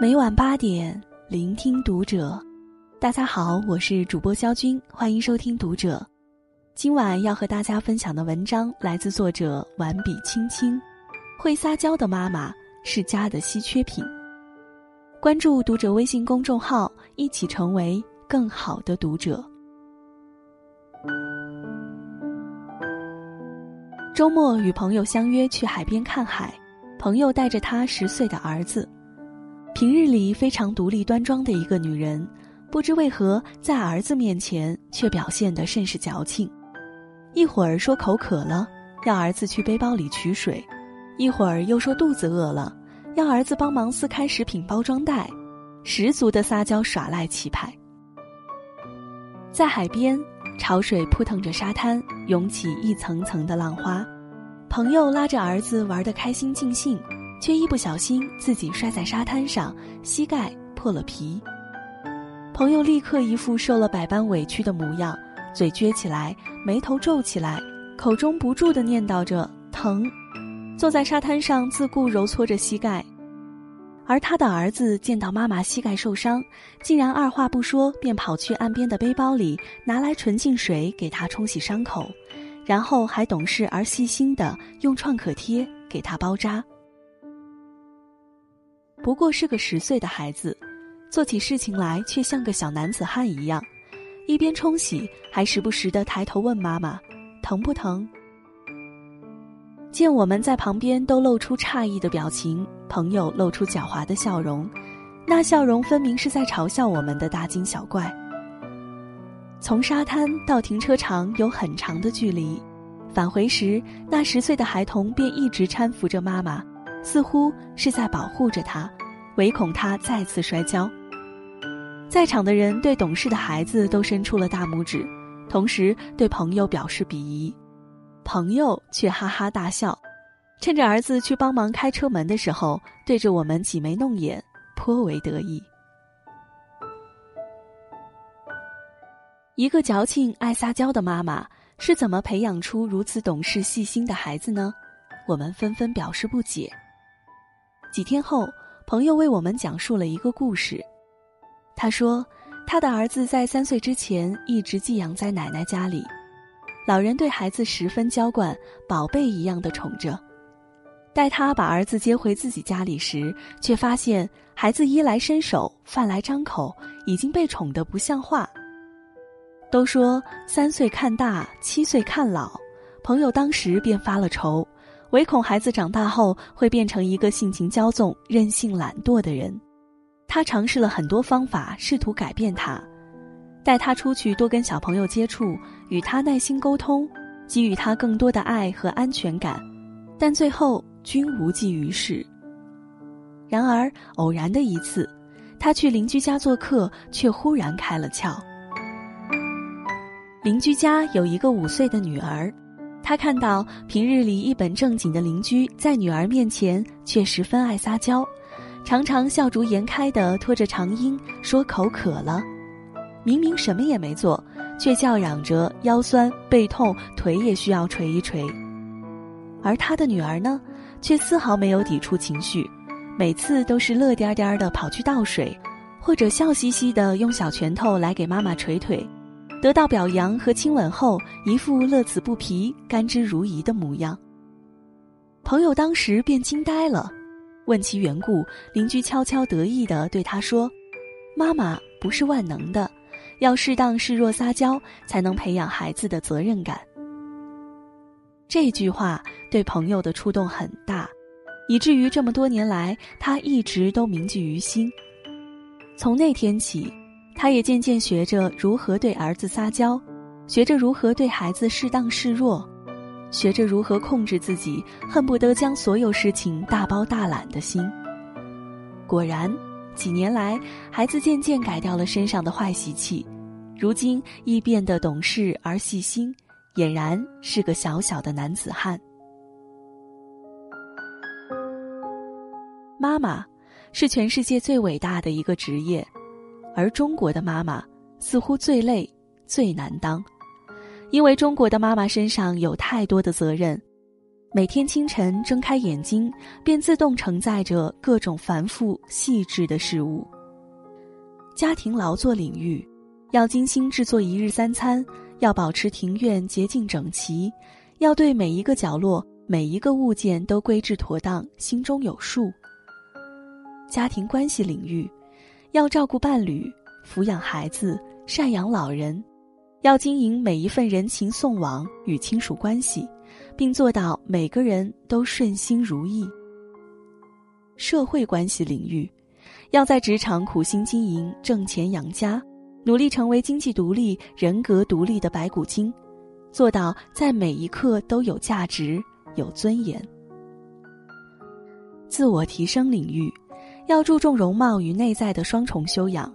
每晚八点，聆听读者。大家好，我是主播肖军，欢迎收听读者。今晚要和大家分享的文章来自作者婉笔青青。会撒娇的妈妈是家的稀缺品。关注读者微信公众号，一起成为更好的读者。周末与朋友相约去海边看海，朋友带着他十岁的儿子。平日里非常独立端庄的一个女人，不知为何在儿子面前却表现得甚是矫情。一会儿说口渴了，要儿子去背包里取水；一会儿又说肚子饿了，要儿子帮忙撕开食品包装袋，十足的撒娇耍赖气派。在海边，潮水扑腾着沙滩，涌起一层层的浪花。朋友拉着儿子玩得开心尽兴。却一不小心自己摔在沙滩上，膝盖破了皮。朋友立刻一副受了百般委屈的模样，嘴撅起来，眉头皱起来，口中不住地念叨着疼，坐在沙滩上自顾揉搓着膝盖。而他的儿子见到妈妈膝盖受伤，竟然二话不说便跑去岸边的背包里拿来纯净水给他冲洗伤口，然后还懂事而细心地用创可贴给他包扎。不过是个十岁的孩子，做起事情来却像个小男子汉一样，一边冲洗，还时不时的抬头问妈妈：“疼不疼？”见我们在旁边都露出诧异的表情，朋友露出狡猾的笑容，那笑容分明是在嘲笑我们的大惊小怪。从沙滩到停车场有很长的距离，返回时，那十岁的孩童便一直搀扶着妈妈。似乎是在保护着他，唯恐他再次摔跤。在场的人对懂事的孩子都伸出了大拇指，同时对朋友表示鄙夷。朋友却哈哈大笑，趁着儿子去帮忙开车门的时候，对着我们挤眉弄眼，颇为得意。一个矫情爱撒娇的妈妈是怎么培养出如此懂事细心的孩子呢？我们纷纷表示不解。几天后，朋友为我们讲述了一个故事。他说，他的儿子在三岁之前一直寄养在奶奶家里，老人对孩子十分娇惯，宝贝一样的宠着。待他把儿子接回自己家里时，却发现孩子衣来伸手、饭来张口，已经被宠得不像话。都说三岁看大，七岁看老，朋友当时便发了愁。唯恐孩子长大后会变成一个性情骄纵、任性懒惰的人，他尝试了很多方法，试图改变他，带他出去多跟小朋友接触，与他耐心沟通，给予他更多的爱和安全感，但最后均无济于事。然而，偶然的一次，他去邻居家做客，却忽然开了窍。邻居家有一个五岁的女儿。他看到平日里一本正经的邻居，在女儿面前却十分爱撒娇，常常笑逐颜开地拖着长音说口渴了，明明什么也没做，却叫嚷着腰酸背痛，腿也需要捶一捶。而他的女儿呢，却丝毫没有抵触情绪，每次都是乐颠颠地跑去倒水，或者笑嘻嘻地用小拳头来给妈妈捶腿。得到表扬和亲吻后，一副乐此不疲、甘之如饴的模样。朋友当时便惊呆了，问其缘故，邻居悄悄得意地对他说：“妈妈不是万能的，要适当示弱撒娇，才能培养孩子的责任感。”这句话对朋友的触动很大，以至于这么多年来，他一直都铭记于心。从那天起。他也渐渐学着如何对儿子撒娇，学着如何对孩子适当示弱，学着如何控制自己恨不得将所有事情大包大揽的心。果然，几年来，孩子渐渐改掉了身上的坏习气，如今亦变得懂事而细心，俨然是个小小的男子汉。妈妈，是全世界最伟大的一个职业。而中国的妈妈似乎最累、最难当，因为中国的妈妈身上有太多的责任，每天清晨睁开眼睛，便自动承载着各种繁复细致的事物。家庭劳作领域，要精心制作一日三餐，要保持庭院洁净整齐，要对每一个角落、每一个物件都规制妥当，心中有数。家庭关系领域，要照顾伴侣，抚养孩子，赡养老人，要经营每一份人情送往与亲属关系。并做到每个人都顺心如意。社会关系领域，要在职场苦心经营，挣钱养家，努力成为经济独立、人格独立的白骨精，做到在每一刻都有价值、有尊严。自我提升领域，要注重容貌与内在的双重修养，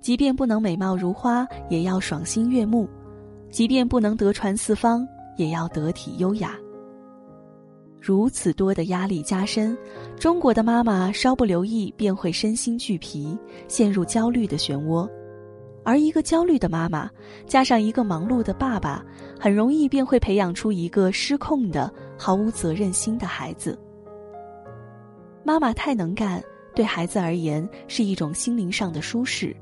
即便不能美貌如花，也要赏心悦目；即便不能德传四方。也要得体优雅。如此多的压力加深，中国的妈妈稍不留意便会身心俱疲，陷入焦虑的漩涡；而一个焦虑的妈妈，加上一个忙碌的爸爸，很容易便会培养出一个失控的、毫无责任心的孩子。妈妈太能干，对孩子而言是一种心灵上的舒适，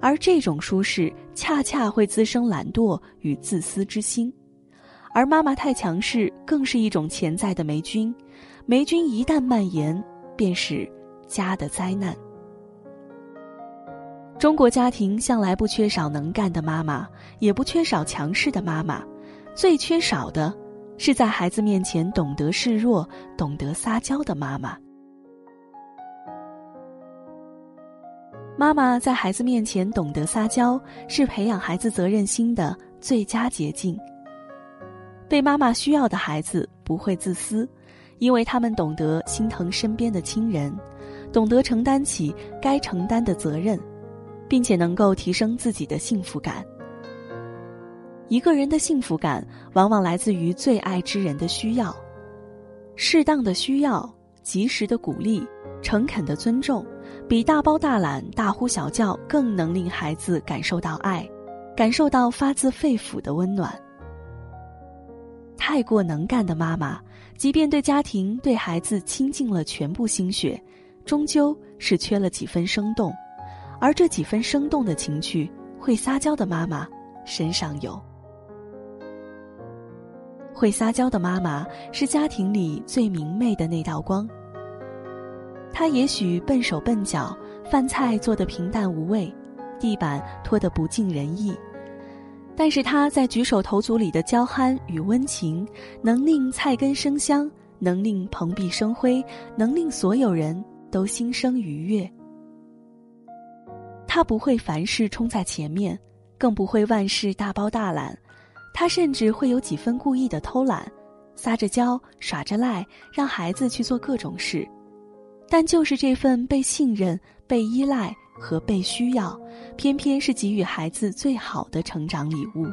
而这种舒适恰恰会滋生懒惰与自私之心。而妈妈太强势，更是一种潜在的霉菌。霉菌一旦蔓延，便是家的灾难。中国家庭向来不缺少能干的妈妈，也不缺少强势的妈妈，最缺少的是在孩子面前懂得示弱、懂得撒娇的妈妈。妈妈在孩子面前懂得撒娇，是培养孩子责任心的最佳捷径。被妈妈需要的孩子不会自私，因为他们懂得心疼身边的亲人，懂得承担起该承担的责任，并且能够提升自己的幸福感。一个人的幸福感往往来自于最爱之人的需要，适当的需要、及时的鼓励、诚恳的尊重，比大包大揽、大呼小叫更能令孩子感受到爱，感受到发自肺腑的温暖。太过能干的妈妈，即便对家庭、对孩子倾尽了全部心血，终究是缺了几分生动。而这几分生动的情趣，会撒娇的妈妈身上有。会撒娇的妈妈是家庭里最明媚的那道光。他也许笨手笨脚，饭菜做得平淡无味，地板拖得不尽人意。但是他在举手投足里的娇憨与温情，能令菜根生香，能令蓬荜生辉，能令所有人都心生愉悦。他不会凡事冲在前面，更不会万事大包大揽，他甚至会有几分故意的偷懒，撒着娇，耍着赖，让孩子去做各种事。但就是这份被信任、被依赖。和被需要，偏偏是给予孩子最好的成长礼物。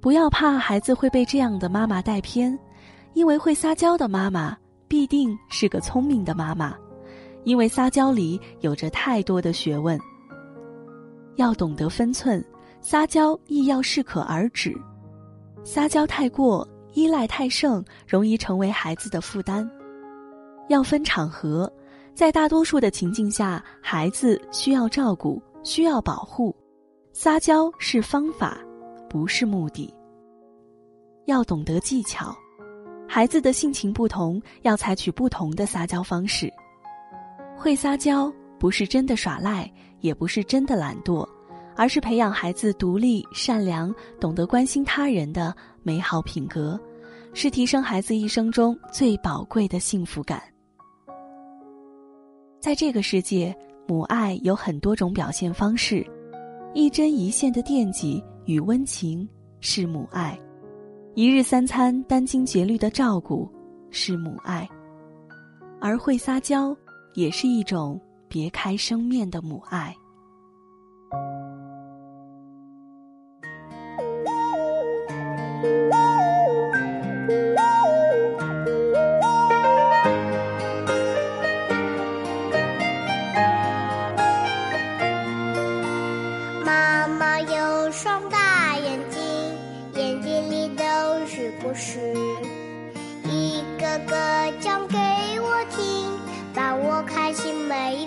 不要怕孩子会被这样的妈妈带偏，因为会撒娇的妈妈必定是个聪明的妈妈，因为撒娇里有着太多的学问。要懂得分寸，撒娇亦要适可而止，撒娇太过，依赖太盛，容易成为孩子的负担。要分场合。在大多数的情境下，孩子需要照顾，需要保护，撒娇是方法，不是目的。要懂得技巧，孩子的性情不同，要采取不同的撒娇方式。会撒娇不是真的耍赖，也不是真的懒惰，而是培养孩子独立、善良、懂得关心他人的美好品格，是提升孩子一生中最宝贵的幸福感。在这个世界，母爱有很多种表现方式，一针一线的惦记与温情是母爱，一日三餐殚精竭虑的照顾是母爱，而会撒娇也是一种别开生面的母爱。妈妈有双大眼睛眼睛里都是故事一个个讲给我听把我开心每一